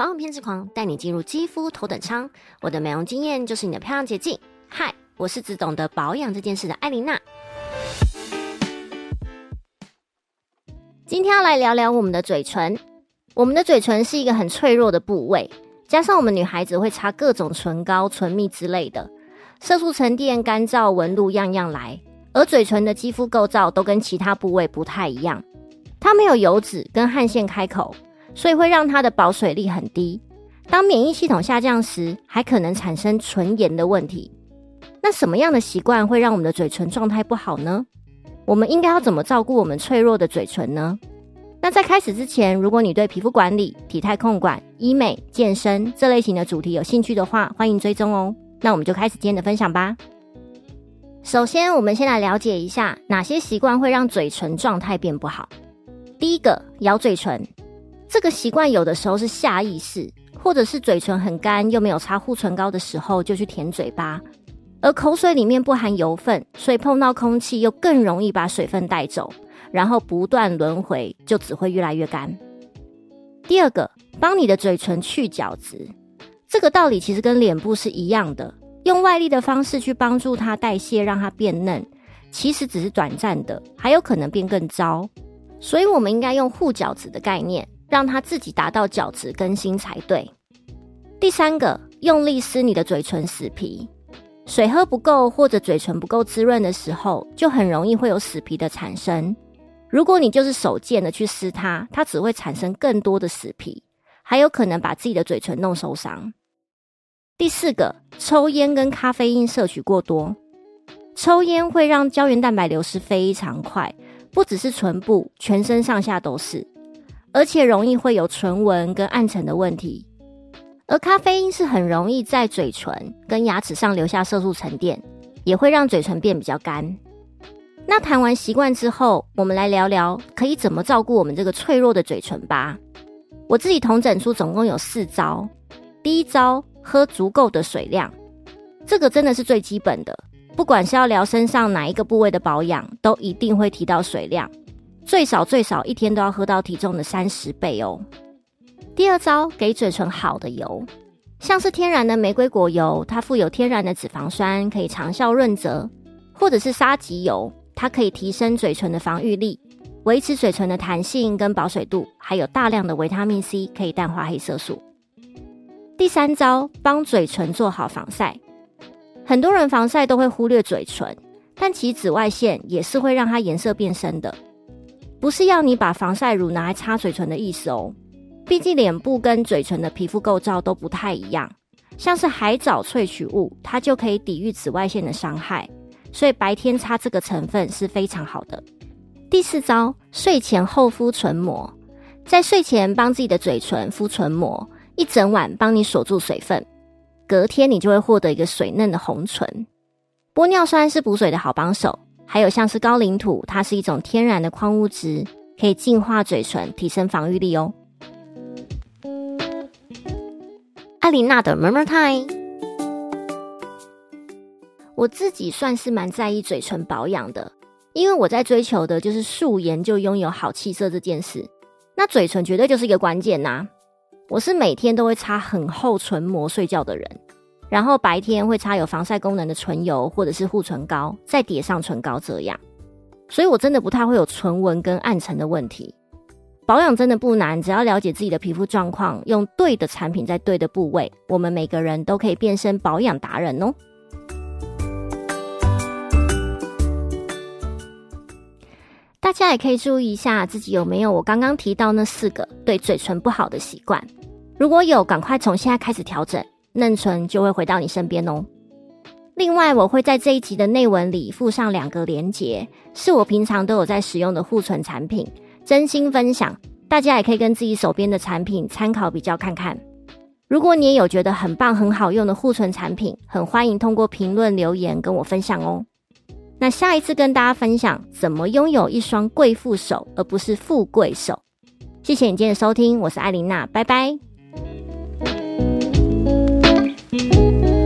保养偏执狂，带你进入肌肤头等舱。我的美容经验就是你的漂亮捷径。嗨，我是只懂得保养这件事的艾琳娜。今天要来聊聊我们的嘴唇。我们的嘴唇是一个很脆弱的部位，加上我们女孩子会擦各种唇膏、唇蜜之类的，色素沉淀、干燥、纹路样样来。而嘴唇的肌肤构造都跟其他部位不太一样，它没有油脂跟汗腺开口。所以会让它的保水力很低。当免疫系统下降时，还可能产生唇炎的问题。那什么样的习惯会让我们的嘴唇状态不好呢？我们应该要怎么照顾我们脆弱的嘴唇呢？那在开始之前，如果你对皮肤管理、体态控管、医美、健身这类型的主题有兴趣的话，欢迎追踪哦。那我们就开始今天的分享吧。首先，我们先来了解一下哪些习惯会让嘴唇状态变不好。第一个，咬嘴唇。这个习惯有的时候是下意识，或者是嘴唇很干又没有擦护唇膏的时候就去舔嘴巴，而口水里面不含油分，所以碰到空气又更容易把水分带走，然后不断轮回，就只会越来越干。第二个，帮你的嘴唇去角质，这个道理其实跟脸部是一样的，用外力的方式去帮助它代谢，让它变嫩，其实只是短暂的，还有可能变更糟，所以我们应该用护角质的概念。让它自己达到角质更新才对。第三个，用力撕你的嘴唇死皮，水喝不够或者嘴唇不够滋润的时候，就很容易会有死皮的产生。如果你就是手贱的去撕它，它只会产生更多的死皮，还有可能把自己的嘴唇弄受伤。第四个，抽烟跟咖啡因摄取过多，抽烟会让胶原蛋白流失非常快，不只是唇部，全身上下都是。而且容易会有唇纹跟暗沉的问题，而咖啡因是很容易在嘴唇跟牙齿上留下色素沉淀，也会让嘴唇变比较干。那谈完习惯之后，我们来聊聊可以怎么照顾我们这个脆弱的嘴唇吧。我自己统整出总共有四招。第一招，喝足够的水量，这个真的是最基本的，不管是要聊身上哪一个部位的保养，都一定会提到水量。最少最少一天都要喝到体重的三十倍哦。第二招，给嘴唇好的油，像是天然的玫瑰果油，它富有天然的脂肪酸，可以长效润泽；或者是沙棘油，它可以提升嘴唇的防御力，维持嘴唇的弹性跟保水度，还有大量的维他命 C 可以淡化黑色素。第三招，帮嘴唇做好防晒。很多人防晒都会忽略嘴唇，但其紫外线也是会让它颜色变深的。不是要你把防晒乳拿来擦嘴唇的意思哦，毕竟脸部跟嘴唇的皮肤构造都不太一样。像是海藻萃取物，它就可以抵御紫外线的伤害，所以白天擦这个成分是非常好的。第四招，睡前厚敷唇膜，在睡前帮自己的嘴唇敷唇膜，一整晚帮你锁住水分，隔天你就会获得一个水嫩的红唇。玻尿酸是补水的好帮手。还有像是高岭土，它是一种天然的矿物质，可以净化嘴唇，提升防御力哦。艾琳娜的 Murmur Time，我自己算是蛮在意嘴唇保养的，因为我在追求的就是素颜就拥有好气色这件事。那嘴唇绝对就是一个关键呐！我是每天都会擦很厚唇膜睡觉的人。然后白天会擦有防晒功能的唇油或者是护唇膏，再叠上唇膏这样，所以我真的不太会有唇纹跟暗沉的问题。保养真的不难，只要了解自己的皮肤状况，用对的产品在对的部位，我们每个人都可以变身保养达人哦。大家也可以注意一下自己有没有我刚刚提到那四个对嘴唇不好的习惯，如果有，赶快从现在开始调整。嫩唇就会回到你身边哦。另外，我会在这一集的内文里附上两个连结，是我平常都有在使用的护唇产品，真心分享，大家也可以跟自己手边的产品参考比较看看。如果你也有觉得很棒、很好用的护唇产品，很欢迎通过评论留言跟我分享哦。那下一次跟大家分享怎么拥有一双贵妇手，而不是富贵手。谢谢你今天的收听，我是艾琳娜，拜拜。Música